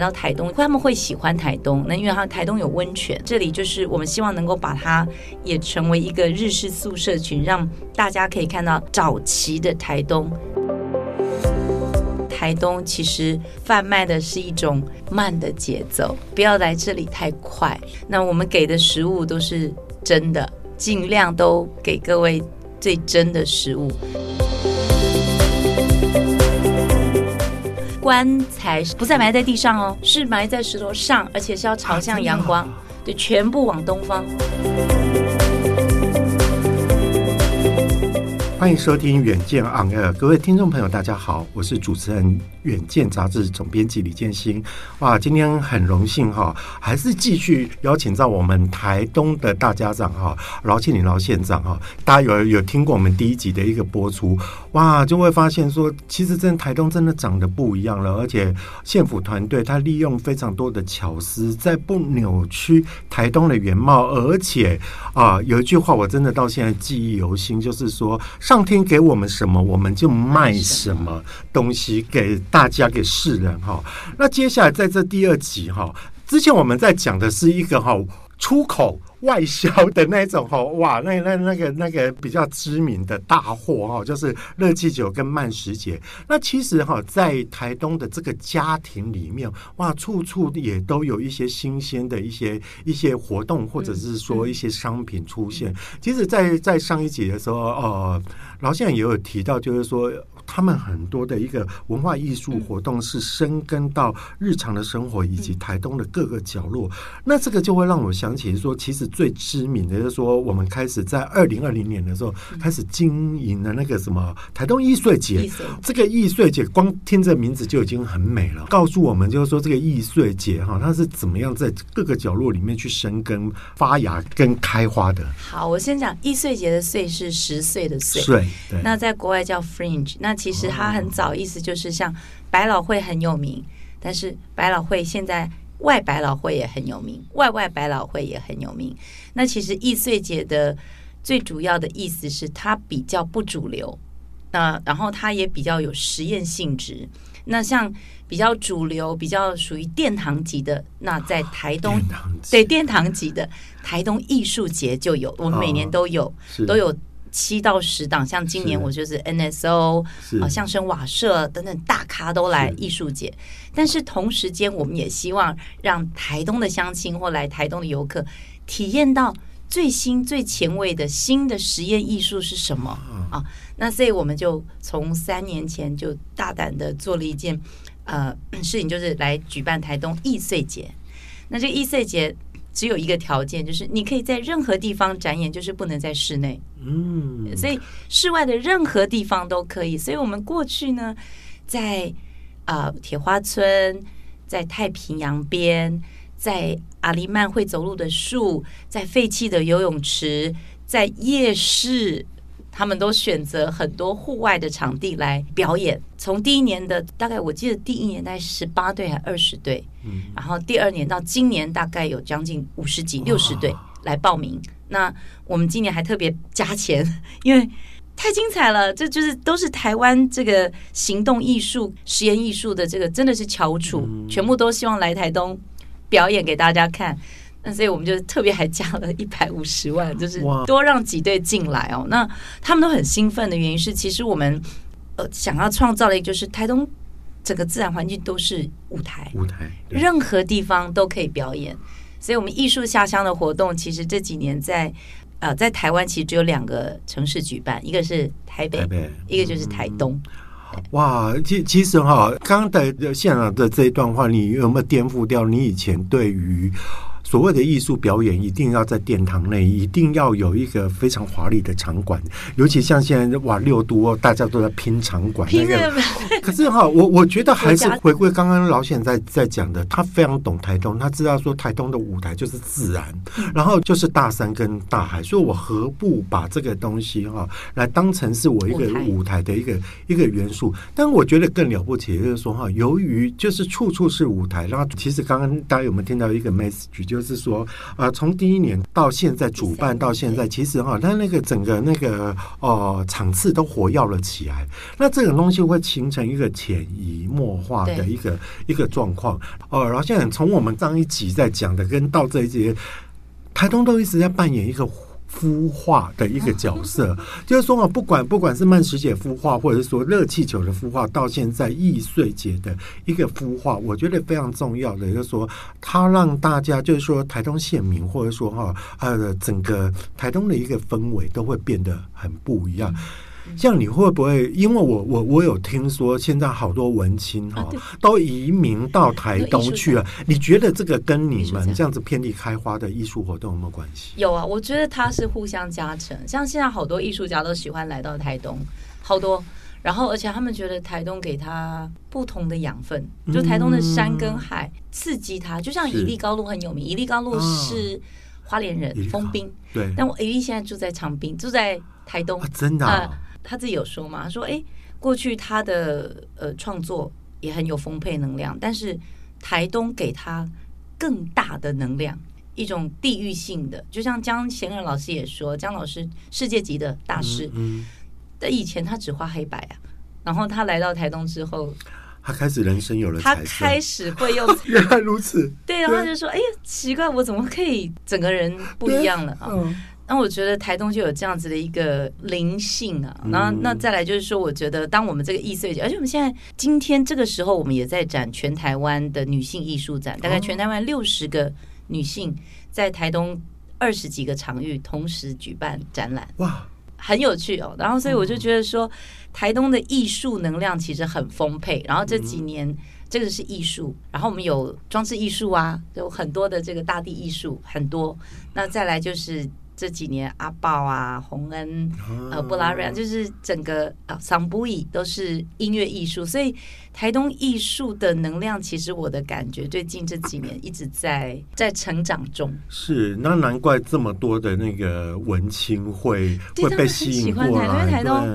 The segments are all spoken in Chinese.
来到台东，他们会喜欢台东，那因为他台东有温泉，这里就是我们希望能够把它也成为一个日式宿舍群，让大家可以看到早期的台东。台东其实贩卖的是一种慢的节奏，不要来这里太快。那我们给的食物都是真的，尽量都给各位最真的食物。棺材不再埋在地上哦，是埋在石头上，而且是要朝向阳光，对，全部往东方。欢迎收听《远见 On Air》，各位听众朋友，大家好，我是主持人《远见》杂志总编辑李建兴。哇，今天很荣幸哈，还是继续邀请到我们台东的大家长哈，劳庆铃劳县长哈。大家有有听过我们第一集的一个播出，哇，就会发现说，其实真的台东真的长得不一样了，而且县府团队他利用非常多的巧思，在不扭曲台东的原貌，而且啊，有一句话我真的到现在记忆犹新，就是说。上天给我们什么，我们就卖什么东西给大家，给世人哈。那接下来在这第二集哈，之前我们在讲的是一个哈出口。外销的那种哈，哇，那那那个那个比较知名的大货哈，就是热气球跟慢食节。那其实哈，在台东的这个家庭里面，哇，处处也都有一些新鲜的一些一些活动，或者是说一些商品出现。其实，在在上一集的时候，呃，老先生也有提到，就是说。他们很多的一个文化艺术活动是深耕到日常的生活以及台东的各个角落，那这个就会让我想起说，其实最知名的就是说，我们开始在二零二零年的时候开始经营的那个什么台东易碎节，这个易碎节光听这名字就已经很美了，告诉我们就是说这个易碎节哈，它是怎么样在各个角落里面去生根发芽跟开花的。好，我先讲易碎节的“碎”是十岁的“岁”，对，那在国外叫 Fringe，那。其实它很早，意思就是像百老汇很有名，但是百老汇现在外百老汇也很有名，外外百老汇也很有名。那其实易碎节的最主要的意思是它比较不主流，那然后它也比较有实验性质。那像比较主流、比较属于殿堂级的，那在台东对殿堂级的台东艺术节就有，我们每年都有都有。七到十档，像今年我就是 NSO 啊，相声瓦舍等等大咖都来艺术节。但是同时间，我们也希望让台东的乡亲或来台东的游客体验到最新最前卫的新的实验艺术是什么啊？那所以我们就从三年前就大胆的做了一件呃 事情，就是来举办台东易碎节。那这个易碎节。只有一个条件，就是你可以在任何地方展演，就是不能在室内。嗯，所以室外的任何地方都可以。所以我们过去呢，在啊、呃、铁花村，在太平洋边，在阿里曼会走路的树，在废弃的游泳池，在夜市。他们都选择很多户外的场地来表演。从第一年的大概，我记得第一年大概十八队还二十队，嗯，然后第二年到今年大概有将近五十几、六十队来报名。那我们今年还特别加钱，因为太精彩了。这就是都是台湾这个行动艺术、实验艺术的这个真的是翘楚，全部都希望来台东表演给大家看。那所以我们就特别还加了 一百五十万，就是多让几队进来哦。那他们都很兴奋的原因是，其实我们呃想要创造的就是台东整个自然环境都是舞台，舞台任何地方都可以表演。所以我们艺术下乡的活动，其实这几年在呃在台湾其实只有两个城市举办，一个是台北，台北一个就是台东。嗯、哇，其其实哈，刚刚的县长的这一段话，你有没有颠覆掉你以前对于？所谓的艺术表演一定要在殿堂内，一定要有一个非常华丽的场馆，尤其像现在哇六都哦，大家都在拼场馆那个。可是哈，我我觉得还是回归刚刚老显在在讲的，他非常懂台东，他知道说台东的舞台就是自然，然后就是大山跟大海，所以我何不把这个东西哈来当成是我一个舞台的一个一个元素？但我觉得更了不起，就是说哈，由于就是处处是舞台，然后其实刚刚大家有没有听到一个 message，就是说呃，从第一年到现在主办到现在，其实哈，它那个整个那个哦场次都活跃了起来，那这种东西会形成一个潜移默化的一个一个状况哦。然后现在从我们上一集在讲的，跟到这一节，台东都一直在扮演一个。孵化的一个角色，就是说啊，不管不管是慢食节孵化，或者是说热气球的孵化，到现在易碎节的一个孵化，我觉得非常重要的，就是说，它让大家就是说台东县民，或者说哈呃整个台东的一个氛围都会变得很不一样。像你会不会？因为我我我有听说，现在好多文青哈、啊、都移民到台东去了。你觉得这个跟你们这样子遍地开花的艺术活动有没有关系？有啊，我觉得它是互相加成。像现在好多艺术家都喜欢来到台东，好多。然后而且他们觉得台东给他不同的养分，就台东的山跟海刺激他。就像伊利高路很有名，伊利高路是花莲人丰滨，对。但我伊利现在住在长滨，住在台东，真的。呃他自己有说嘛？他说：“哎，过去他的呃创作也很有丰沛能量，但是台东给他更大的能量，一种地域性的。就像江贤仁老师也说，江老师世界级的大师，嗯，但以前他只画黑白啊，然后他来到台东之后，他开始人生有了，他开始会用，原来如此，对，然后他就说：哎呀，奇怪，我怎么可以整个人不一样了啊？”那我觉得台东就有这样子的一个灵性啊，然后那再来就是说，我觉得当我们这个易碎节，而且我们现在今天这个时候，我们也在展全台湾的女性艺术展，大概全台湾六十个女性在台东二十几个场域同时举办展览，哇，很有趣哦。然后所以我就觉得说，台东的艺术能量其实很丰沛。然后这几年这个是艺术，然后我们有装置艺术啊，有很多的这个大地艺术很多。那再来就是。这几年阿豹啊、洪恩、呃、布拉瑞，就是整个啊桑布伊都是音乐艺术，所以台东艺术的能量，其实我的感觉最近这几年一直在在成长中。是，那难怪这么多的那个文青会会被吸引过来，因为台东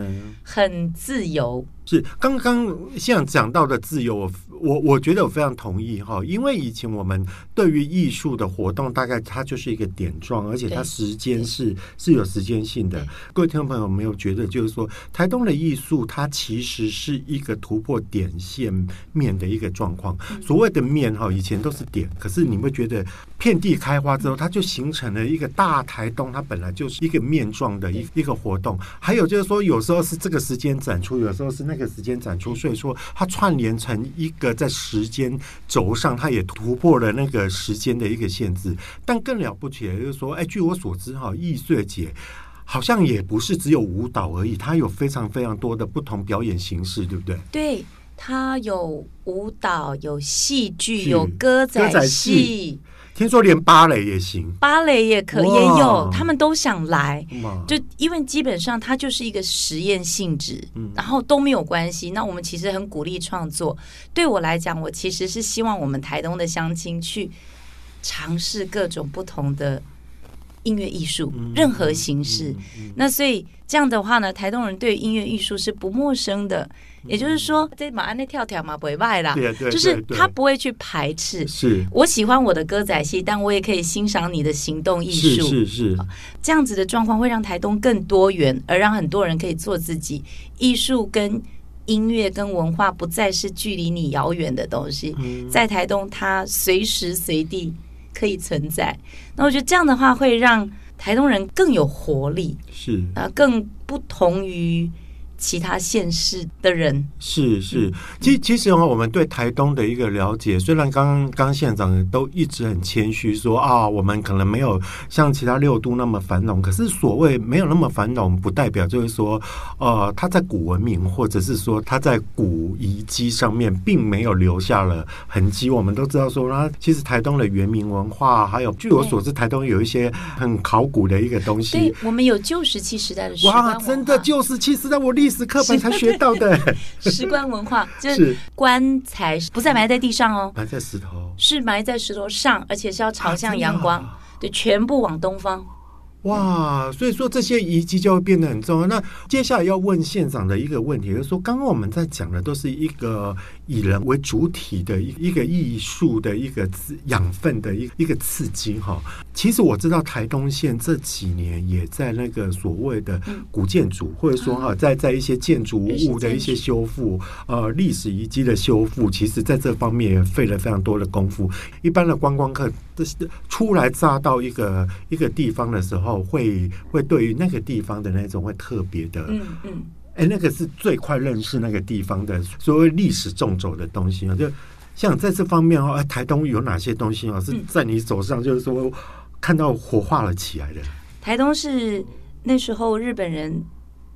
很自由。是，刚刚像讲到的自由。我我我觉得我非常同意哈，因为以前我们对于艺术的活动，大概它就是一个点状，而且它时间是是有时间性的。各位听众朋友有没有觉得，就是说台东的艺术，它其实是一个突破点线面的一个状况。所谓的面哈，以前都是点，可是你会觉得遍地开花之后，它就形成了一个大台东，它本来就是一个面状的一一个活动。还有就是说，有时候是这个时间展出，有时候是那个时间展出，所以说它串联成一个。在时间轴上，它也突破了那个时间的一个限制。但更了不起的就是说，哎，据我所知，哈，易碎节好像也不是只有舞蹈而已，它有非常非常多的不同表演形式，对不对？对，它有舞蹈，有戏剧，有歌仔戏。听说连芭蕾也行，芭蕾也可也有，他们都想来，就因为基本上它就是一个实验性质，然后都没有关系。那我们其实很鼓励创作。对我来讲，我其实是希望我们台东的乡亲去尝试各种不同的音乐艺术，任何形式。那所以这样的话呢，台东人对音乐艺术是不陌生的。也就是说，这马鞍那跳跳嘛不会外啦，就是他不会去排斥。是我喜欢我的歌仔戏，但我也可以欣赏你的行动艺术。是是是，这样子的状况会让台东更多元，而让很多人可以做自己。艺术跟音乐跟文化不再是距离你遥远的东西，在台东它随时随地可以存在。那我觉得这样的话会让台东人更有活力，是啊，更不同于。其他县市的人。是是，其其实哈，我们对台东的一个了解，虽然刚刚刚县长都一直很谦虚说啊，我们可能没有像其他六都那么繁荣，可是所谓没有那么繁荣，不代表就是说，呃，他在古文明或者是说他在古遗迹上面并没有留下了痕迹。我们都知道说，那其实台东的原民文化，还有据我所知，台东有一些很考古的一个东西。对，我们有旧石器时代的哇，真的旧石器时代，我历史课本才学到的。石棺文化，就是。棺材不再埋在地上哦，埋在石头，是埋在石头上，而且是要朝向阳光，啊、对，全部往东方。哇，所以说这些遗迹就会变得很重要。那接下来要问县长的一个问题，就是说，刚刚我们在讲的都是一个以人为主体的一一个艺术的一个养分的一一个刺激哈。其实我知道台东县这几年也在那个所谓的古建筑，或者说哈，在在一些建筑物的一些修复，呃，历史遗迹的修复，其实在这方面也费了非常多的功夫。一般的观光客这是初来乍到一个一个地方的时候。会会对于那个地方的那种会特别的，嗯嗯，哎、欸，那个是最快认识那个地方的所谓历史纵轴的东西啊。就像在这方面哦，台东有哪些东西啊？是在你手上，就是说看到火化了起来的。台东是那时候日本人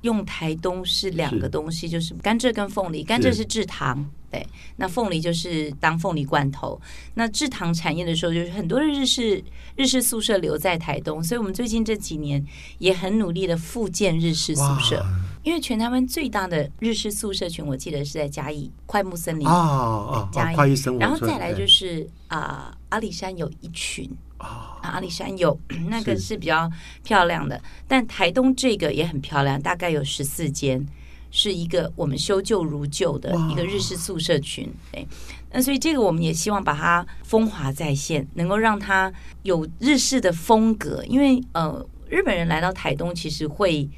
用台东是两个东西，就是甘蔗跟凤梨，甘蔗是制糖。对，那凤梨就是当凤梨罐头。那制糖产业的时候，就是很多的日式日式宿舍留在台东，所以我们最近这几年也很努力的复建日式宿舍。因为全台湾最大的日式宿舍群，我记得是在嘉义快木森林啊啊，嘉义。然后再来就是啊、呃，阿里山有一群啊，阿里山有那个是比较漂亮的，但台东这个也很漂亮，大概有十四间。是一个我们修旧如旧的一个日式宿舍群，对，那所以这个我们也希望把它风华再现，能够让它有日式的风格。因为呃，日本人来到台东，其实会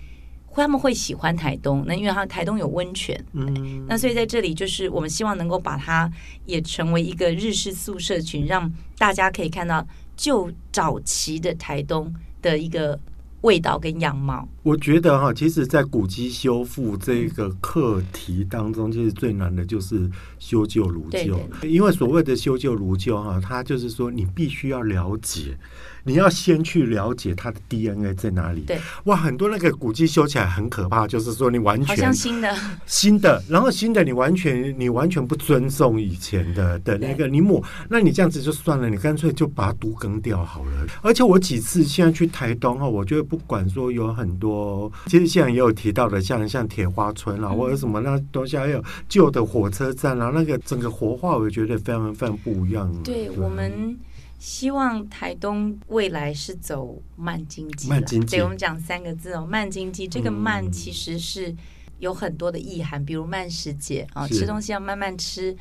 他们会喜欢台东，那因为他台东有温泉，嗯，那所以在这里就是我们希望能够把它也成为一个日式宿舍群，让大家可以看到旧早期的台东的一个。味道跟样貌，我觉得哈，其实，在古迹修复这个课题当中，其实最难的就是修旧如旧。因为所谓的修旧如旧哈，它就是说你必须要了解。你要先去了解它的 DNA 在哪里。对，哇，很多那个古迹修起来很可怕，就是说你完全好像新的新的，然后新的你完全你完全不尊重以前的的那个你抹，那你这样子就算了，你干脆就把它都更掉好了。而且我几次现在去台东哈，我觉得不管说有很多，其实现在也有提到的，像像铁花村啊，或者什么那东西，还有旧的火车站啊，那个整个活化，我觉得非常非常不一样。对，对我们。希望台东未来是走慢经济，慢经济。对，我们讲三个字哦，慢经济。这个慢其实是有很多的意涵，比如慢时节啊，吃东西要慢慢吃。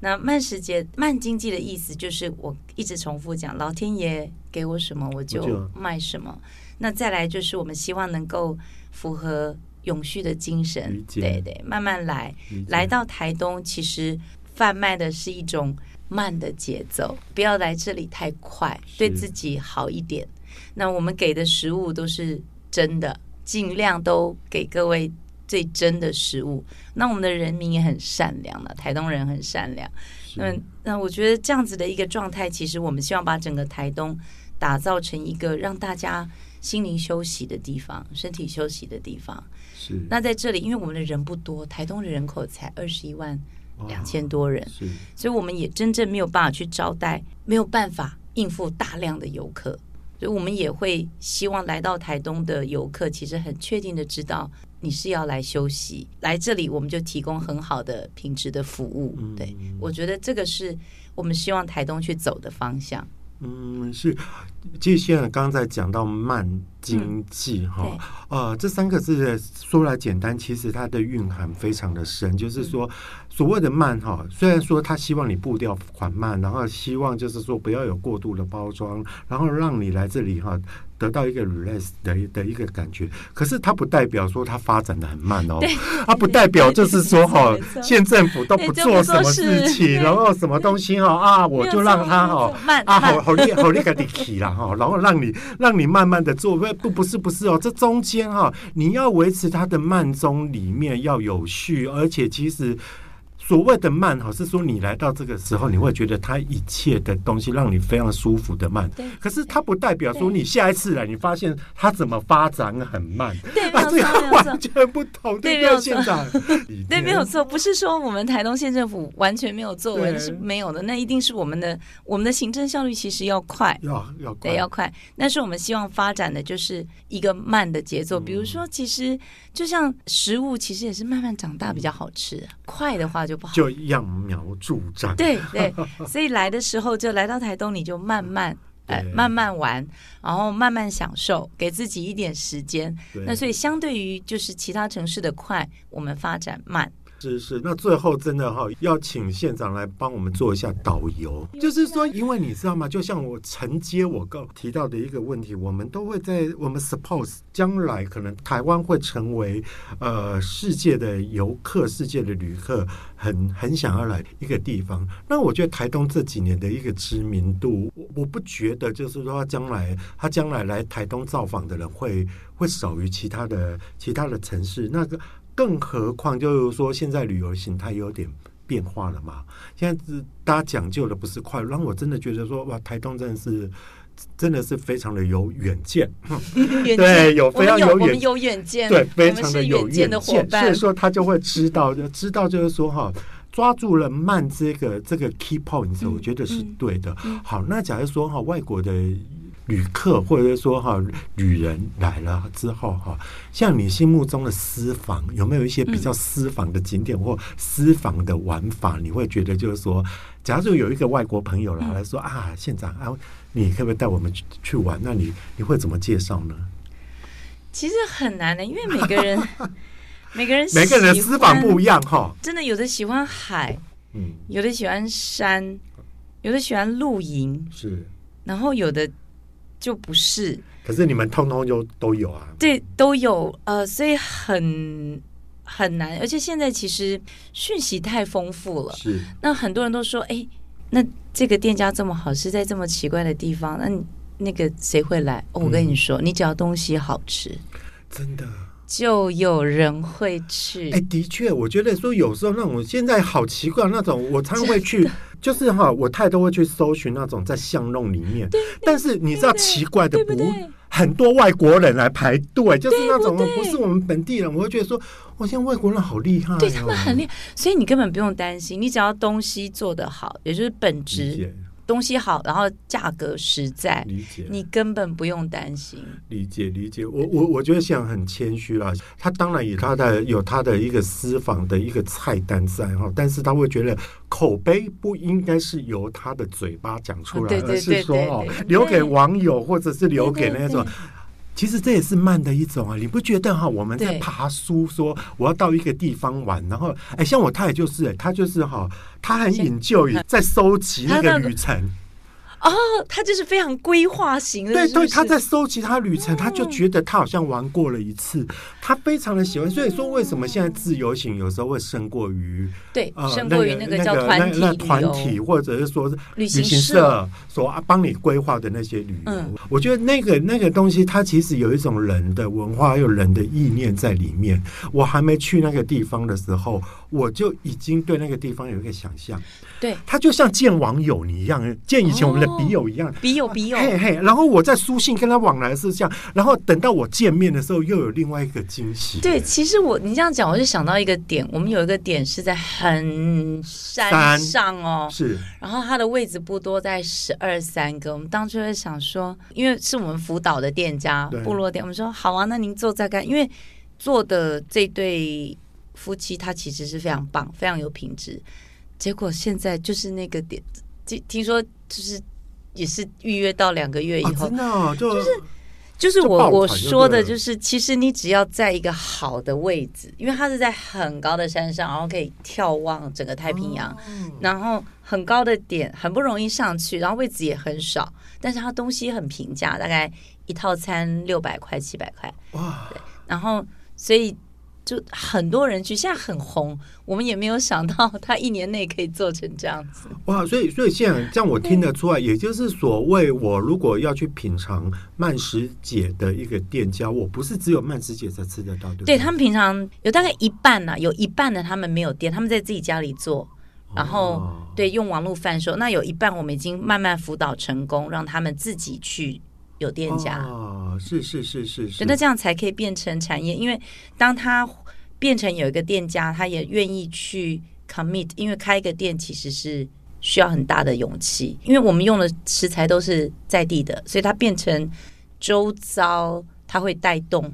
那慢时节、慢经济的意思就是我一直重复讲，老天爷给我什么我就卖什么。那再来就是我们希望能够符合永续的精神，对对，慢慢来。来到台东，其实贩卖的是一种。慢的节奏，不要来这里太快，对自己好一点。那我们给的食物都是真的，尽量都给各位最真的食物。那我们的人民也很善良了，台东人很善良。那那我觉得这样子的一个状态，其实我们希望把整个台东打造成一个让大家心灵休息的地方，身体休息的地方。是。那在这里，因为我们的人不多，台东的人口才二十一万。两千多人，所以我们也真正没有办法去招待，没有办法应付大量的游客，所以我们也会希望来到台东的游客，其实很确定的知道你是要来休息，来这里我们就提供很好的品质的服务。对，我觉得这个是我们希望台东去走的方向。嗯，是，其实现在刚刚在讲到慢经济哈，呃，这三个字说来简单，其实它的蕴含非常的深，就是说。所谓的慢哈，虽然说他希望你步调缓慢，然后希望就是说不要有过度的包装，然后让你来这里哈得到一个 relax 的的一个感觉。可是它不代表说它发展的很慢哦，它不代表就是说哈县政府都不做什么事情，然后什么东西哈啊我就让它哈啊好好厉好厉害的起了哈，然后让你让你慢慢的做，不不不是不是哦，这中间哈，你要维持它的慢中里面要有序，而且其实。所谓的慢哈，是说你来到这个时候，你会觉得它一切的东西让你非常舒服的慢。对。可是它不代表说你下一次来，你发现它怎么发展很慢。对，没有错。完全不同。对，没有错。对，没有错。不是说我们台东县政府完全没有作为，是没有的。那一定是我们的我们的行政效率其实要快，要要快，对，要快。但是我们希望发展的就是一个慢的节奏。比如说，其实就像食物，其实也是慢慢长大比较好吃。快的话就。就揠苗助长，对对，所以来的时候就来到台东，你就慢慢 呃慢慢玩，然后慢慢享受，给自己一点时间。那所以相对于就是其他城市的快，我们发展慢。是是，那最后真的哈，要请县长来帮我们做一下导游。就是说，因为你知道吗？就像我承接我刚提到的一个问题，我们都会在我们 suppose 将来可能台湾会成为呃世界的游客、世界的旅客很很想要来一个地方。那我觉得台东这几年的一个知名度，我我不觉得就是说他将来他将来来台东造访的人会会少于其他的其他的城市。那个。更何况，就是说，现在旅游形态有点变化了嘛。现在是大家讲究的不是快，让我真的觉得说，哇，台东真的是真的是非常的有远见。对，有非常有远，有远见，对，非常的有远见的伙伴。所以说，他就会知道，就知道就是说，哈，抓住了慢这个这个 key point，我觉得是对的。好，那假如说哈，外国的。旅客或者说哈旅人来了之后哈，像你心目中的私房有没有一些比较私房的景点或私房的玩法？你会觉得就是说，假如有一个外国朋友来说啊，县长啊，你可不可以带我们去去玩？那你你会怎么介绍呢？其实很难的，因为每个人 每个人每个人的私房不一样哈。真的有的喜欢海，嗯，有的喜欢山，有的喜欢露营，是，然后有的。就不是，可是你们通通就都有啊？对，都有。呃，所以很很难，而且现在其实讯息太丰富了。是，那很多人都说，哎，那这个店家这么好，是在这么奇怪的地方，那那个谁会来？哦，我跟你说，嗯，你只要东西好吃，真的。就有人会去。哎，的确，我觉得说有时候那种现在好奇怪那种，我常会去，就是哈，我太多会去搜寻那种在巷弄里面。但是你知道奇怪的不？很多外国人来排队，就是那种不是我们本地人，我会觉得说，我现在外国人好厉害，对他们很厉害，所以你根本不用担心，你只要东西做得好，也就是本质。东西好，然后价格实在，理解，你根本不用担心。理解理解，我我我觉得现在很谦虚了。他当然有他的有他的一个私房的一个菜单在哈，但是他会觉得口碑不应该是由他的嘴巴讲出来，而是说哦，留给网友或者是留给那种。其实这也是慢的一种啊，你不觉得哈？我们在爬书，说我要到一个地方玩，然后哎，像我太太就是，他就是哈，他很引咎于在收集那个旅程。哦，他就是非常规划型的，对对，他在收集他旅程，他就觉得他好像玩过了一次，他非常的喜欢。所以说，为什么现在自由行有时候会胜过于对，胜过于那个叫团体、那团体或者是说旅行社所啊帮你规划的那些旅游？我觉得那个那个东西，它其实有一种人的文化，有人的意念在里面。我还没去那个地方的时候，我就已经对那个地方有一个想象。对，他就像见网友你一样，见以前我们的。笔友一样，笔友笔友，嘿嘿。然后我在书信跟他往来是这样，然后等到我见面的时候，又有另外一个惊喜。对，其实我你这样讲，我就想到一个点，我们有一个点是在很山上哦，是。然后它的位置不多，在十二三个。我们当初就想说，因为是我们辅导的店家，部落店，我们说好啊，那您坐在干，因为做的这对夫妻，他其实是非常棒，非常有品质。结果现在就是那个点，听听说就是。也是预约到两个月以后，真的就是就是我我说的，就是其实你只要在一个好的位置，因为它是在很高的山上，然后可以眺望整个太平洋，然后很高的点很不容易上去，然后位置也很少，但是它东西很平价，大概一套餐六百块七百块，哇，对，然后所以就很多人去，现在很红。我们也没有想到他一年内可以做成这样子。哇！所以，所以现在这样我听得出来，也就是所谓我如果要去品尝慢食姐的一个店家，我不是只有慢食姐才吃得到，对不对？对，他们平常有大概一半呢、啊，有一半的他们没有店，他们在自己家里做，然后、哦、对用网络贩售。那有一半我们已经慢慢辅导成功，让他们自己去有店家。哦，是是是是是。那这样才可以变成产业，因为当他。变成有一个店家，他也愿意去 commit，因为开一个店其实是需要很大的勇气。因为我们用的食材都是在地的，所以它变成周遭，它会带动。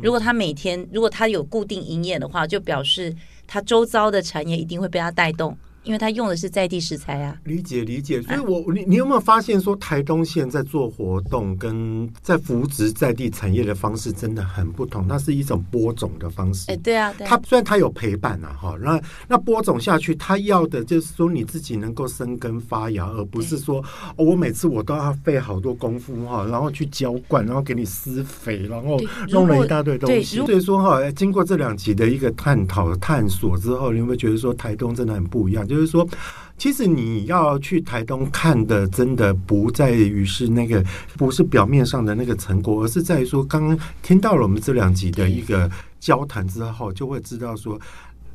如果他每天，如果他有固定营业的话，就表示他周遭的产业一定会被他带动。因为他用的是在地食材啊，理解理解。所以我，我你你有没有发现说，台东县在做活动跟在扶植在地产业的方式真的很不同。它是一种播种的方式。哎，对啊，对啊。它虽然它有陪伴啊，哈，那那播种下去，它要的就是说你自己能够生根发芽，而不是说、哦、我每次我都要费好多功夫哈，然后去浇灌，然后给你施肥，然后弄了一大堆东西。所以说哈，经过这两集的一个探讨探索之后，你有没有觉得说台东真的很不一样？就是说，其实你要去台东看的，真的不在于是那个，不是表面上的那个成果，而是在于说，刚刚听到了我们这两集的一个交谈之后，就会知道说。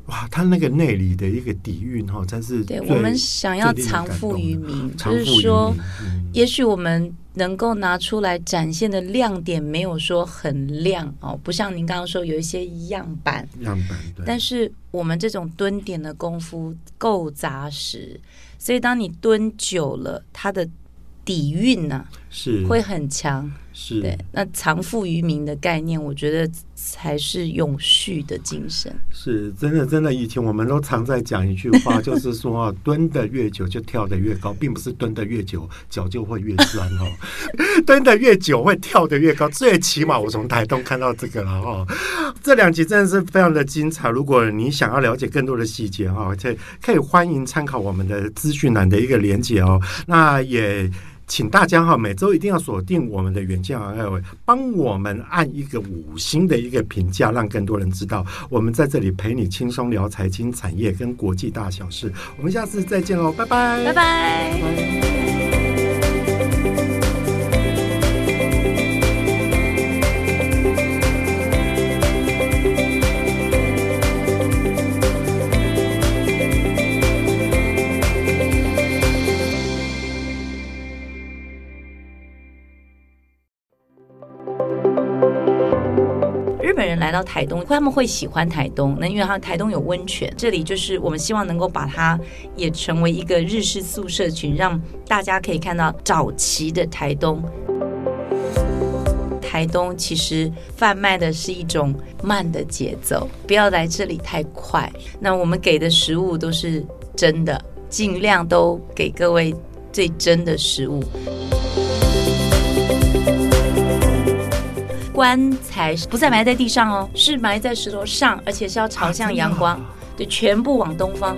哇，他那个内里的一个底蕴哈，真是对我们想要藏富于民，就是说，嗯、也许我们能够拿出来展现的亮点没有说很亮哦，不像您刚刚说有一些样板，样板，对。但是我们这种蹲点的功夫够扎实，所以当你蹲久了，它的底蕴呢、啊、是。会很强。是对，那藏富于民的概念，我觉得才是永续的精神。是真的，真的，以前我们都常在讲一句话，就是说蹲的越久就跳的越高，并不是蹲的越久脚就会越酸哦，蹲的越久会跳的越高。最起码我从台东看到这个了哈。这两集真的是非常的精彩。如果你想要了解更多的细节哈，可以可以欢迎参考我们的资讯栏的一个连接哦。那也。请大家哈，每周一定要锁定我们的远见 RL，帮我们按一个五星的一个评价，让更多人知道我们在这里陪你轻松聊财经、产业跟国际大小事。我们下次再见喽，拜拜。拜拜。到台东，他们会喜欢台东，那因为他台东有温泉，这里就是我们希望能够把它也成为一个日式宿舍群，让大家可以看到早期的台东。台东其实贩卖的是一种慢的节奏，不要来这里太快。那我们给的食物都是真的，尽量都给各位最真的食物。棺材不再埋在地上哦，是埋在石头上，而且是要朝向阳光，啊、对，全部往东方。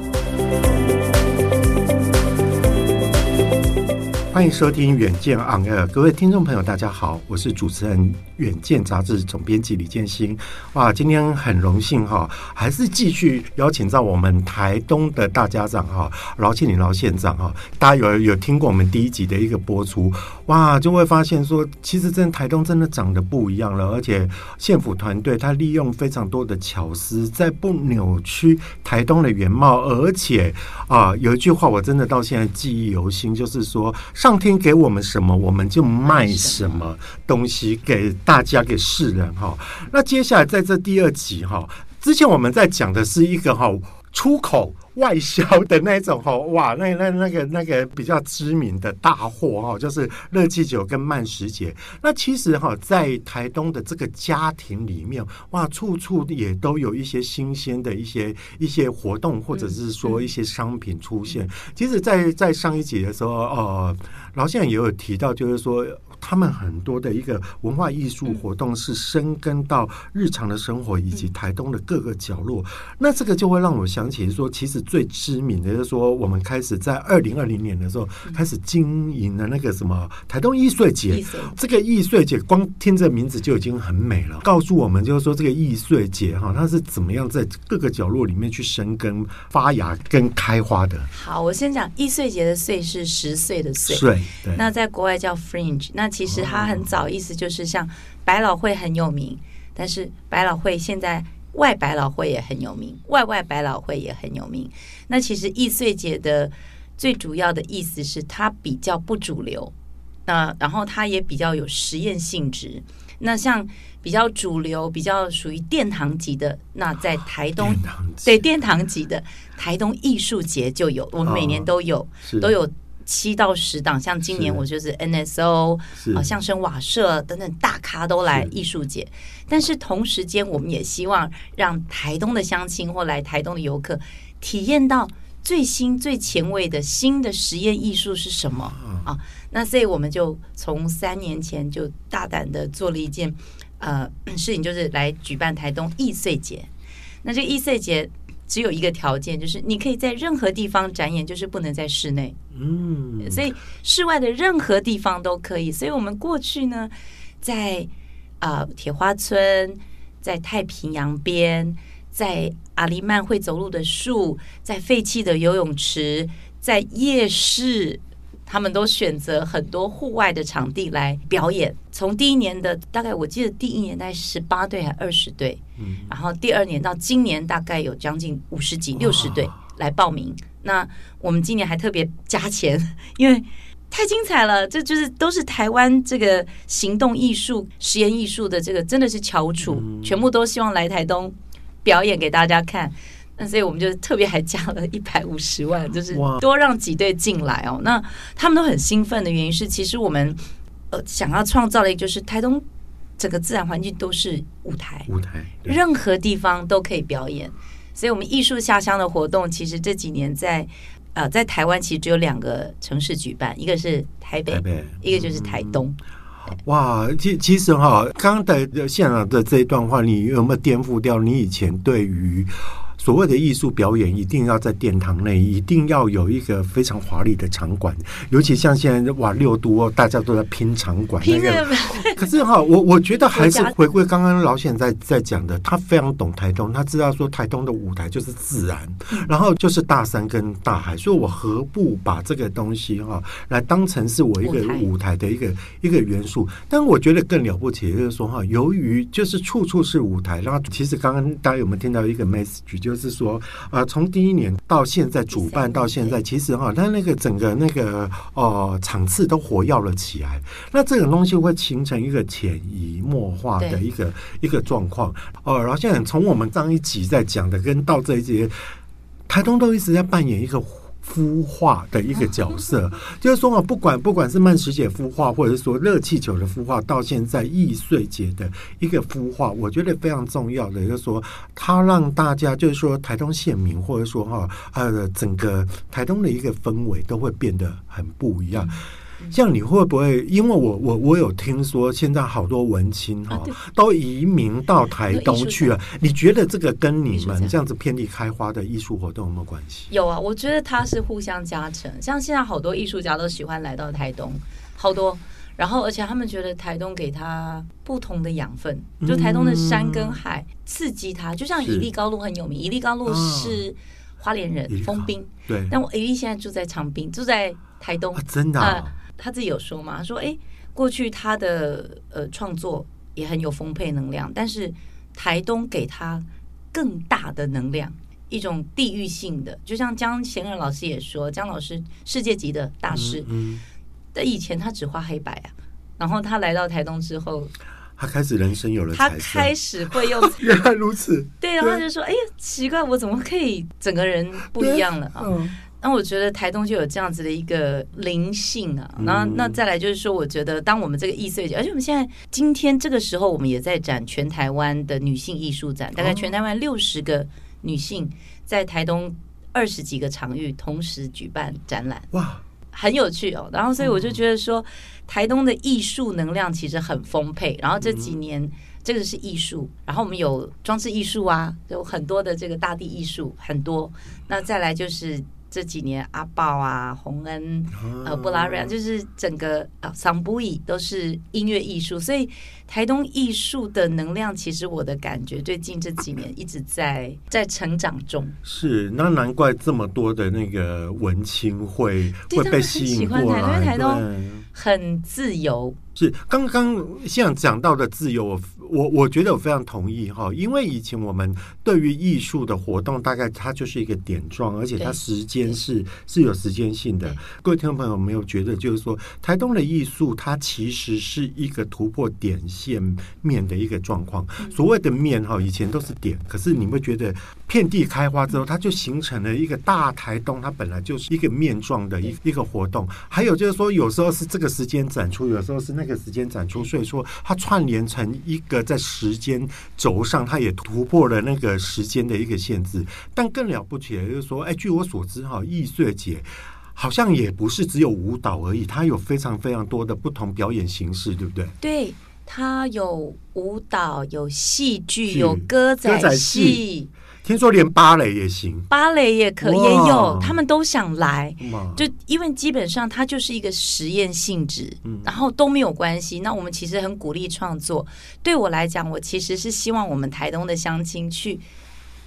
欢迎收听《远见 On Air》，各位听众朋友，大家好，我是主持人《远见》杂志总编辑李建兴。哇，今天很荣幸哈，还是继续邀请到我们台东的大家长哈，饶庆铃饶县长哈。大家有有听过我们第一集的一个播出，哇，就会发现说，其实真的台东真的长得不一样了，而且县府团队他利用非常多的巧思，在不扭曲台东的原貌，而且啊，有一句话我真的到现在记忆犹新，就是说。上天给我们什么，我们就卖什么东西给大家，给世人哈。那接下来在这第二集哈，之前我们在讲的是一个哈出口。外销的那种 哈，哇，那那那个那个比较知名的大货哈，就是热气球跟慢食节。那其实哈，在台东的这个家庭里面，哇，处处也都有一些新鲜的一些一些活动，或者是说一些商品出现。其实，在在上一集的时候，呃，饶县也有提到，就是说。他们很多的一个文化艺术活动是深耕到日常的生活以及台东的各个角落。那这个就会让我想起说，其实最知名的就是说，我们开始在二零二零年的时候开始经营的那个什么台东艺穗节。这个艺穗节光听这名字就已经很美了，告诉我们就是说这个艺穗节哈，它是怎么样在各个角落里面去生根发芽跟开花的。好，我先讲易碎节的“碎”是十岁的“岁”，对，那在国外叫 Fringe。那其实它很早，意思就是像百老汇很有名，但是百老汇现在外百老汇也很有名，外外百老汇也很有名。那其实易碎节的最主要的意思是它比较不主流，那然后它也比较有实验性质。那像比较主流、比较属于殿堂级的，那在台东对殿堂级的台东艺术节就有，我们每年都有，都有。七到十档，像今年我就是 NSO 啊，相声瓦舍等等大咖都来艺术节。但是同时间，我们也希望让台东的乡亲或来台东的游客体验到最新、最前卫的新的实验艺术是什么啊？那所以我们就从三年前就大胆的做了一件呃 事情，就是来举办台东易碎节。那这个易碎节。只有一个条件，就是你可以在任何地方展演，就是不能在室内。嗯，所以室外的任何地方都可以。所以我们过去呢，在啊、呃、铁花村，在太平洋边，在阿里曼会走路的树，在废弃的游泳池，在夜市。他们都选择很多户外的场地来表演。从第一年的大概，我记得第一年大概十八队还二十队，嗯，然后第二年到今年大概有将近五十几、六十队来报名。那我们今年还特别加钱，因为太精彩了。这就是都是台湾这个行动艺术、实验艺术的这个真的是翘楚，全部都希望来台东表演给大家看。那所以我们就特别还加了一百五十万，就是多让几队进来哦。那他们都很兴奋的原因是，其实我们呃想要创造的，就是台东整个自然环境都是舞台，舞台任何地方都可以表演。所以，我们艺术下乡的活动，其实这几年在呃在台湾其实只有两个城市举办，一个是台北，台北一个就是台东。哇，其其实哈，刚刚的现场的这一段话，你有没有颠覆掉你以前对于？所谓的艺术表演一定要在殿堂内，一定要有一个非常华丽的场馆，尤其像现在哇六都，大家都在拼场馆。拼那个，可是哈，我我觉得还是回归刚刚老显在在讲的，他非常懂台东，他知道说台东的舞台就是自然，然后就是大山跟大海，所以我何不把这个东西哈来当成是我一个舞台的一个一个元素？但我觉得更了不起就是说哈，由于就是处处是舞台，然后其实刚刚大家有没有听到一个 message 就。就是说，呃，从第一年到现在主办到现在，其实哈，它那个整个那个呃场次都活跃了起来。那这种东西会形成一个潜移默化的一个一个状况。哦，然后现在从我们上一集在讲的，跟到这一集，台东都一直在扮演一个。孵化的一个角色，就是说啊，不管不管是慢食节孵化，或者是说热气球的孵化，到现在易碎节的一个孵化，我觉得非常重要的，就是说，它让大家就是说台东县民，或者说哈呃整个台东的一个氛围都会变得很不一样。像你会不会？因为我我我有听说，现在好多文青哈都移民到台东去了。你觉得这个跟你们这样子遍地开花的艺术活动有没有关系？有啊，我觉得它是互相加成。像现在好多艺术家都喜欢来到台东，好多。然后而且他们觉得台东给他不同的养分，就台东的山跟海刺激他。就像伊利高路很有名，伊利高路是花莲人丰滨，对。但我伊利现在住在长滨，住在台东，真的。他自己有说嘛，他说：“哎，过去他的呃创作也很有丰沛能量，但是台东给他更大的能量，一种地域性的。就像江贤仁老师也说，江老师世界级的大师，嗯，但以前他只画黑白啊，然后他来到台东之后，他开始人生有了，他开始会用，原来如此，对，然后他就说：哎呀，奇怪，我怎么可以整个人不一样了啊？”那我觉得台东就有这样子的一个灵性啊，然后那再来就是说，我觉得当我们这个易碎节，而且我们现在今天这个时候，我们也在展全台湾的女性艺术展，大概全台湾六十个女性在台东二十几个场域同时举办展览。哇！很有趣哦。然后所以我就觉得说，台东的艺术能量其实很丰沛。然后这几年。嗯这个是艺术，然后我们有装置艺术啊，有很多的这个大地艺术，很多。那再来就是。这几年阿豹啊、洪恩、呃、布拉瑞扬，就是整个啊桑布伊都是音乐艺术，所以台东艺术的能量，其实我的感觉最近这几年一直在在成长中。是，那难怪这么多的那个文青会会被吸引过来，因为台东很自由。是，刚刚像讲到的自由。我我我觉得我非常同意哈，因为以前我们对于艺术的活动，大概它就是一个点状，而且它时间是是有时间性的。各位听众朋友，没有觉得就是说，台东的艺术它其实是一个突破点线面的一个状况。所谓的面哈，以前都是点，可是你会觉得遍地开花之后，它就形成了一个大台东，它本来就是一个面状的一一个活动。还有就是说，有时候是这个时间展出，有时候是那个时间展出，所以说它串联成一个。在时间轴上，它也突破了那个时间的一个限制。但更了不起的就是说，哎，据我所知，哈，易碎姐好像也不是只有舞蹈而已，它有非常非常多的不同表演形式，对不对？对，它有舞蹈，有戏剧，有歌仔戏。歌仔戏听说连芭蕾也行，芭蕾也可以，也有，他们都想来，就因为基本上它就是一个实验性质，嗯，然后都没有关系。那我们其实很鼓励创作。对我来讲，我其实是希望我们台东的乡亲去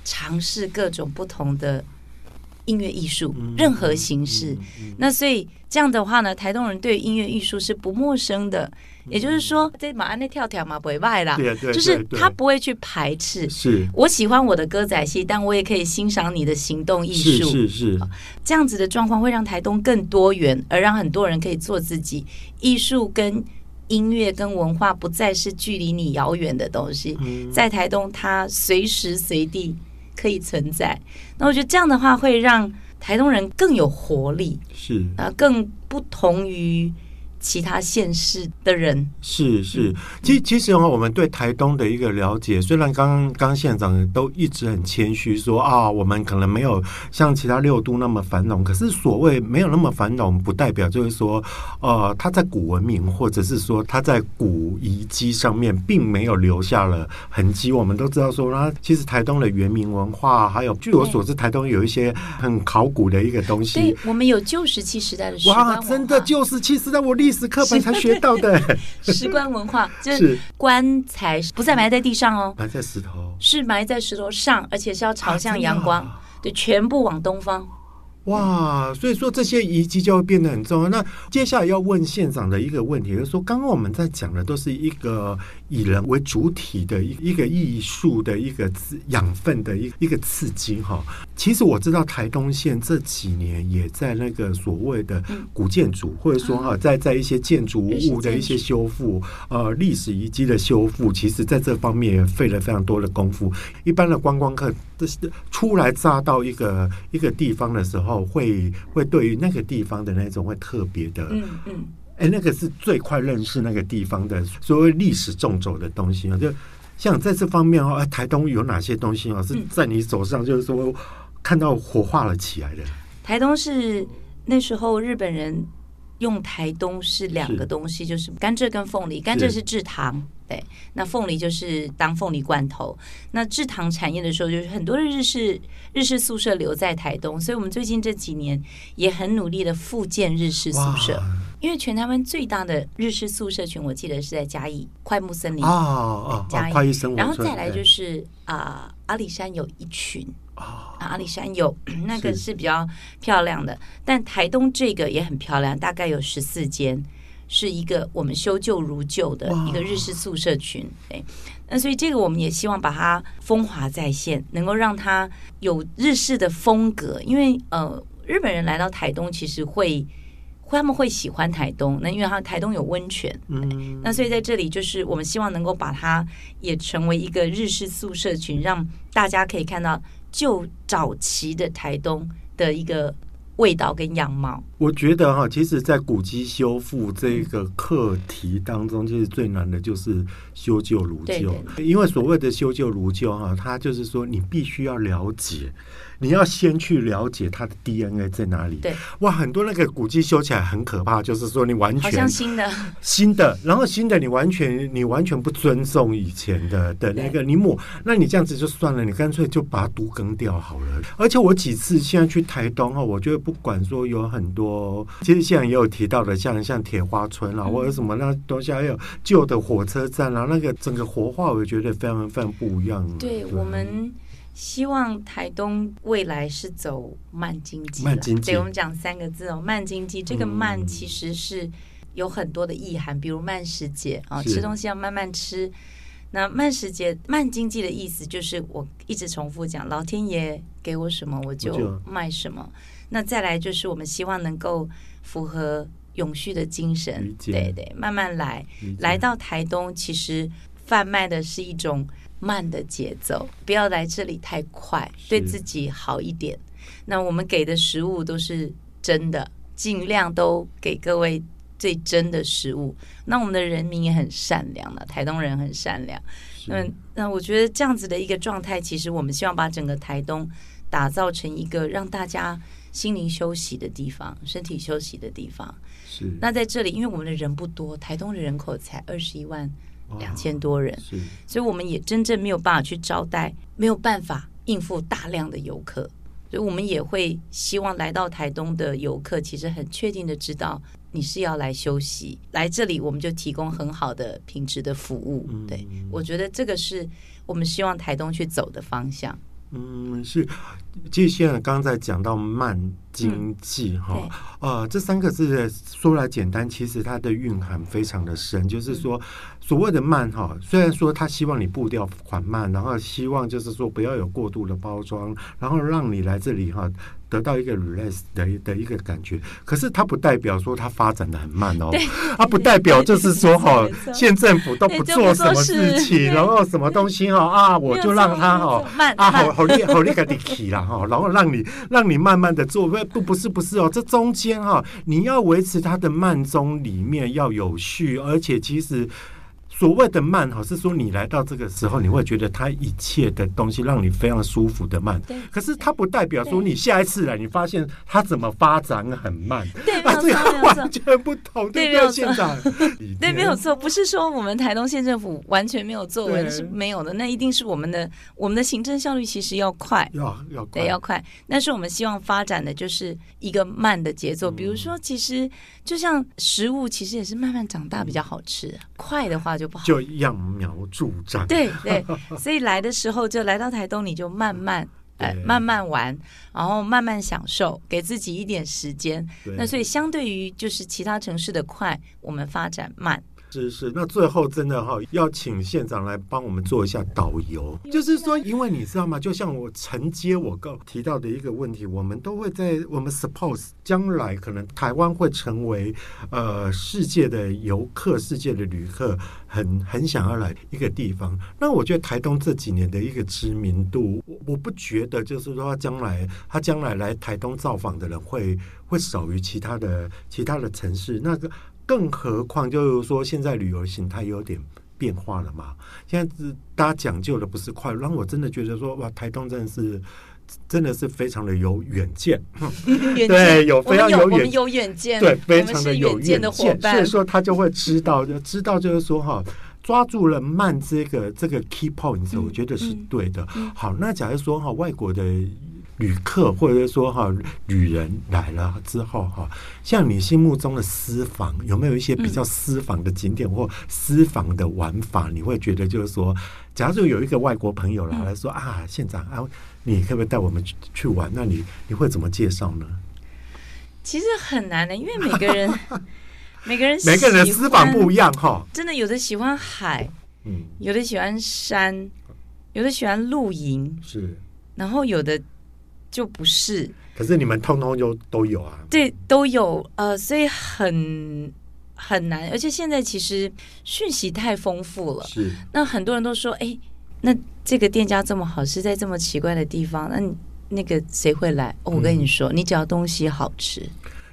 尝试各种不同的音乐艺术，任何形式。那所以这样的话呢，台东人对音乐艺术是不陌生的。也就是说，这马鞍那跳跳嘛不会坏啦，就是他不会去排斥。是我喜欢我的歌仔戏，但我也可以欣赏你的行动艺术。是是是，这样子的状况会让台东更多元，而让很多人可以做自己。艺术跟音乐跟文化不再是距离你遥远的东西，在台东它随时随地可以存在。那我觉得这样的话会让台东人更有活力，是啊，更不同于。其他县市的人是是，其其实哈，我们对台东的一个了解，虽然刚刚刚县长都一直很谦虚说啊，我们可能没有像其他六都那么繁荣，可是所谓没有那么繁荣，不代表就是说，呃，他在古文明或者是说他在古遗迹上面并没有留下了痕迹。我们都知道说，那其实台东的原民文化，还有据我所知，台东有一些很考古的一个东西。对，我们有旧石器时代的哇，真的旧石器时代，我历。是课本才学到的。石棺文化，就是。棺材不再埋在地上哦，埋在石头，是埋在石头上，而且是要朝向阳光，对，全部往东方。哇，所以说这些遗迹就会变得很重要。那接下来要问县长的一个问题，就是说，刚刚我们在讲的都是一个以人为主体的一一个艺术的一个养分的一一个刺激哈。其实我知道台东县这几年也在那个所谓的古建筑，或者说哈，在在一些建筑物的一些修复，呃，历史遗迹的修复，其实在这方面也费了非常多的功夫。一般的观光客这是初来乍到一个一个地方的时候。会会对于那个地方的那种会特别的，嗯嗯，哎，那个是最快认识那个地方的所谓历史纵轴的东西啊。就像在这方面哦，哎，台东有哪些东西啊？是在你手上就是说看到火化了起来的？台东是那时候日本人用台东是两个东西，就是甘蔗跟凤梨，甘蔗是制糖。对，那凤梨就是当凤梨罐头。那制糖产业的时候，就是很多的日式日式宿舍留在台东，所以我们最近这几年也很努力的复建日式宿舍。因为全台湾最大的日式宿舍群，我记得是在嘉义快木森林啊，嘉义。然后再来就是啊、呃，阿里山有一群啊，阿里山有 那个是比较漂亮的，但台东这个也很漂亮，大概有十四间。是一个我们修旧如旧的一个日式宿舍群，对，那所以这个我们也希望把它风华再现，能够让它有日式的风格。因为呃，日本人来到台东其实会，他们会喜欢台东，那因为他台东有温泉，嗯，那所以在这里就是我们希望能够把它也成为一个日式宿舍群，让大家可以看到旧早期的台东的一个。味道跟样貌，我觉得哈，其实，在古迹修复这个课题当中，其实最难的就是修旧如旧。因为所谓的修旧如旧哈，它就是说你必须要了解。你要先去了解它的 DNA 在哪里。对，哇，很多那个古迹修起来很可怕，就是说你完全好像新的新的，然后新的你完全你完全不尊重以前的的那个你抹，那你这样子就算了，你干脆就把它都更掉好了。而且我几次现在去台东哈，我觉得不管说有很多，其实现在也有提到的，像像铁花村啊，或者什么那东西，还有旧的火车站啊，那个整个活化，我觉得非常非常不一样。对，对我们。希望台东未来是走慢经济，慢经济。对，我们讲三个字哦，慢经济。这个慢其实是有很多的意涵，嗯、比如慢时节啊，吃东西要慢慢吃。那慢时节、慢经济的意思就是我一直重复讲，老天爷给我什么我就卖什么。那再来就是我们希望能够符合永续的精神，对对，慢慢来。来到台东，其实贩卖的是一种。慢的节奏，不要来这里太快，对自己好一点。那我们给的食物都是真的，尽量都给各位最真的食物。那我们的人民也很善良了，台东人很善良。那那我觉得这样子的一个状态，其实我们希望把整个台东打造成一个让大家心灵休息的地方，身体休息的地方。是。那在这里，因为我们的人不多，台东的人口才二十一万。两千多人，所以我们也真正没有办法去招待，没有办法应付大量的游客，所以我们也会希望来到台东的游客，其实很确定的知道你是要来休息，来这里我们就提供很好的品质的服务。对，我觉得这个是我们希望台东去走的方向。嗯，是，其实现在刚刚在讲到慢经济哈，呃、嗯，这三个字说来简单，其实它的蕴含非常的深，就是说。所谓的慢哈，虽然说他希望你步调缓慢，然后希望就是说不要有过度的包装，然后让你来这里哈得到一个 relax 的的一个感觉。可是它不代表说它发展的很慢哦，它不代表就是说哈 县政府都不做什么事情，然后什么东西哈啊我就让它哈啊好好厉好厉害的起了哈，然后让你让你慢慢的做，不不是不是哦，这中间哈你要维持它的慢中里面要有序，而且其实。所谓的慢哈，是说你来到这个时候，你会觉得它一切的东西让你非常舒服的慢。对。可是它不代表说你下一次来，你发现它怎么发展很慢。对，没有错，完全不同。对，没有错。对，没有错。不是说我们台东县政府完全没有作为，是没有的。那一定是我们的我们的行政效率其实要快，要要对要快。但是我们希望发展的就是一个慢的节奏。比如说，其实就像食物，其实也是慢慢长大比较好吃。快的话就。就揠苗助长，对 对，所以来的时候就来到台东，你就慢慢 呃慢慢玩，然后慢慢享受，给自己一点时间。那所以相对于就是其他城市的快，我们发展慢。是是，那最后真的哈，要请县长来帮我们做一下导游。就是说，因为你知道吗？就像我承接我刚提到的一个问题，我们都会在我们 suppose 将来可能台湾会成为呃世界的游客、世界的旅客很很想要来一个地方。那我觉得台东这几年的一个知名度，我我不觉得就是说将来他将来来台东造访的人会会少于其他的其他的城市那个。更何况，就是说，现在旅游形态有点变化了嘛。现在是大家讲究的不是快，让我真的觉得说，哇，台东真的是真的是非常的有远见，远见对，有非常有远有远见，对，非常的有远见的伙伴。所以说，他就会知道，就知道就是说，哈，抓住了慢这个这个 key point，我觉得是对的。嗯嗯、好，那假如说哈，外国的。旅客或者说哈旅人来了之后哈，像你心目中的私房有没有一些比较私房的景点或私房的玩法？你会觉得就是说，假如有一个外国朋友来来说啊，县长啊，你可不可以带我们去去玩？那你你会怎么介绍呢？其实很难的，因为每个人 每个人每个人的私房不一样哈。真的有的喜欢海，嗯，有的喜欢山，有的喜欢露营，是，然后有的。就不是，可是你们通通就都有啊？对，都有。呃，所以很很难，而且现在其实讯息太丰富了。是，那很多人都说，哎，那这个店家这么好，是在这么奇怪的地方，那你那个谁会来？哦，我跟你说，嗯，你只要东西好吃，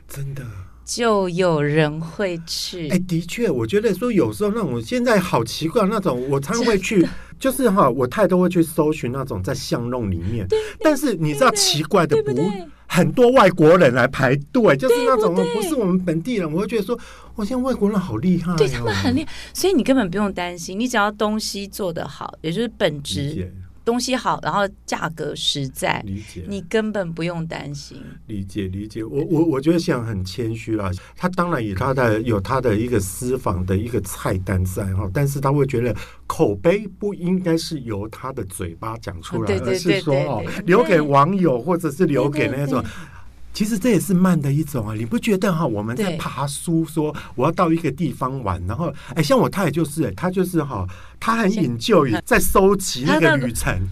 真的。就有人会去。哎，的确，我觉得说有时候那种现在好奇怪那种，我常会去就是哈，我太多会去搜寻那种在巷弄里面，但是你知道奇怪的不，很多外国人来排队，就是那种不是我们本地人，我会觉得说，我现在外国人好厉害，对他们很厉害，所以你根本不用担心，你只要东西做得好，也就是本质。东西好，然后价格实在，理解，你根本不用担心。理解理解，我我我觉得现在很谦虚啦。他当然有他的有他的一个私房的一个菜单在哈，但是他会觉得口碑不应该是由他的嘴巴讲出来，而是说哦，留给网友或者是留给那种。其实这也是慢的一种啊，你不觉得哈？我们在爬书，说我要到一个地方玩，然后哎，像我太太就是，哎，她就是哈，她很引咎于在收集那个旅程。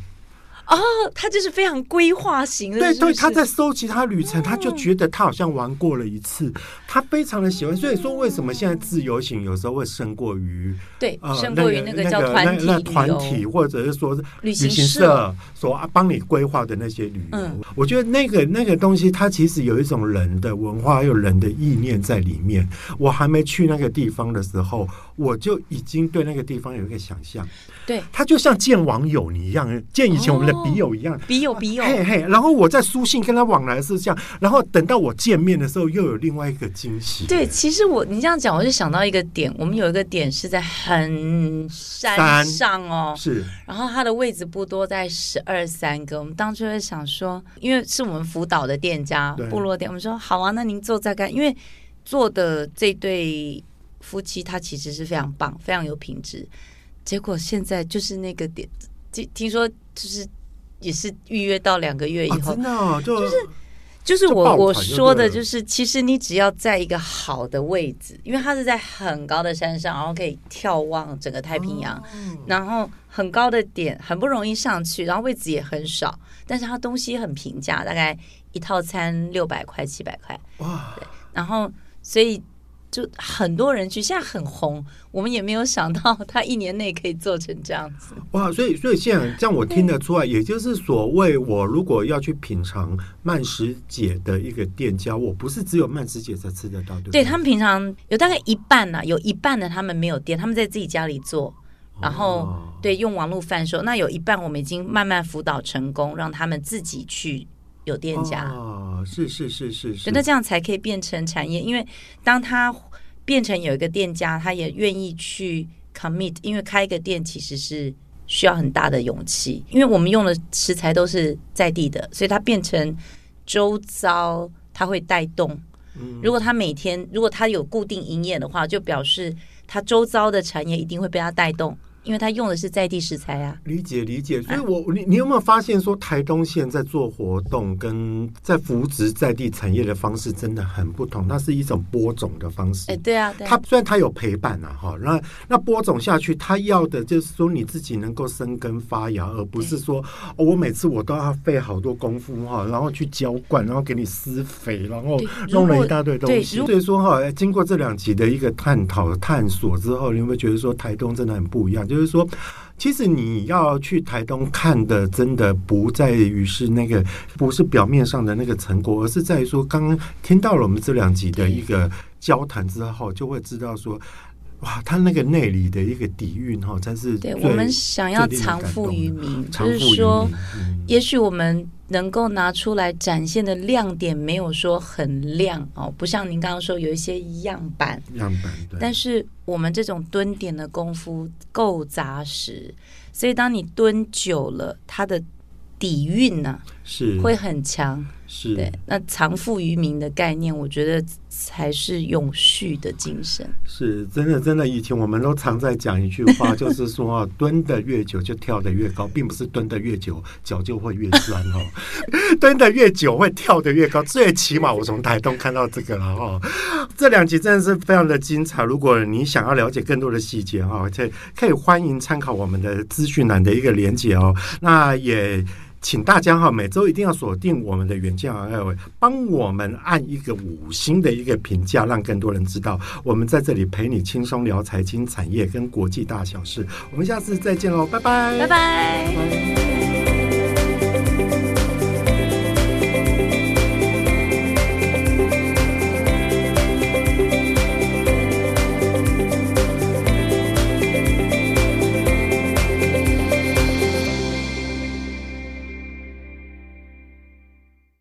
哦，他就是非常规划型的，对对，他在收集他旅程，他就觉得他好像玩过了一次，他非常的喜欢。所以说，为什么现在自由行有时候会胜过于对，胜过于那个叫团体那团体，或者是说旅行社所帮你规划的那些旅游。我觉得那个那个东西，它其实有一种人的文化，有人的意念在里面。我还没去那个地方的时候，我就已经对那个地方有一个想象。对，他就像见网友你一样，见以前我们的。笔友一样，笔友笔友，嘿嘿。然后我在书信跟他往来是这样，然后等到我见面的时候，又有另外一个惊喜。对，其实我你这样讲，我就想到一个点，我们有一个点是在很山上哦，是。然后它的位置不多，在十二三个。我们当初会想说，因为是我们辅导的店家，部落店，我们说好啊，那您坐在干，因为做的这对夫妻，他其实是非常棒，非常有品质。结果现在就是那个点，听听说就是。也是预约到两个月以后，真的就是就是我我说的，就是其实你只要在一个好的位置，因为它是在很高的山上，然后可以眺望整个太平洋，然后很高的点很不容易上去，然后位置也很少，但是它东西很平价，大概一套餐六百块七百块哇，对，然后所以。就很多人去，现在很红。我们也没有想到他一年内可以做成这样子。哇！所以，所以现在这样我听得出来，也就是所谓我如果要去品尝曼食姐的一个店家，我不是只有曼食姐才吃得到，对不对？对，他们平常有大概一半呢、啊，有一半的他们没有店，他们在自己家里做，然后、哦、对用网络贩售。那有一半我们已经慢慢辅导成功，让他们自己去。有店家哦，是是是是是，那这样才可以变成产业。因为当他变成有一个店家，他也愿意去 commit。因为开一个店其实是需要很大的勇气，因为我们用的食材都是在地的，所以它变成周遭，它会带动。如果他每天，如果他有固定营业的话，就表示他周遭的产业一定会被他带动。因为他用的是在地食材啊，理解理解。所以我，我你你有没有发现说，台东县在做活动跟在扶植在地产业的方式真的很不同。它是一种播种的方式，哎，对啊，它虽然它有陪伴啊，哈，那那播种下去，它要的就是说你自己能够生根发芽，而不是说我每次我都要费好多功夫哈，然后去浇灌，然后给你施肥，然后弄了一大堆东西。所以说哈，经过这两集的一个探讨探索之后，你有没有觉得说台东真的很不一样？就是说，其实你要去台东看的，真的不在于是那个，不是表面上的那个成果，而是在于说，刚刚听到了我们这两集的一个交谈之后，就会知道说，哇，他那个内里的一个底蕴哈，才是对我们想要藏富于民，就是说，也许我们。能够拿出来展现的亮点没有说很亮哦，不像您刚刚说有一些样板，样板。但是我们这种蹲点的功夫够扎实，所以当你蹲久了，它的底蕴呢、啊、是会很强。是对，那藏富于民的概念，我觉得才是永续的精神。是真的，真的，以前我们都常在讲一句话，就是说蹲的越久就跳的越高，并不是蹲的越久脚就会越酸哦，蹲的越久会跳的越高。最起码我从台东看到这个了哈。这两集真的是非常的精彩。如果你想要了解更多的细节哈，可以可以欢迎参考我们的资讯栏的一个连接哦。那也。请大家哈，每周一定要锁定我们的远见 RL，帮我们按一个五星的一个评价，让更多人知道我们在这里陪你轻松聊财经、产业跟国际大小事。我们下次再见喽，拜拜，拜拜。拜拜。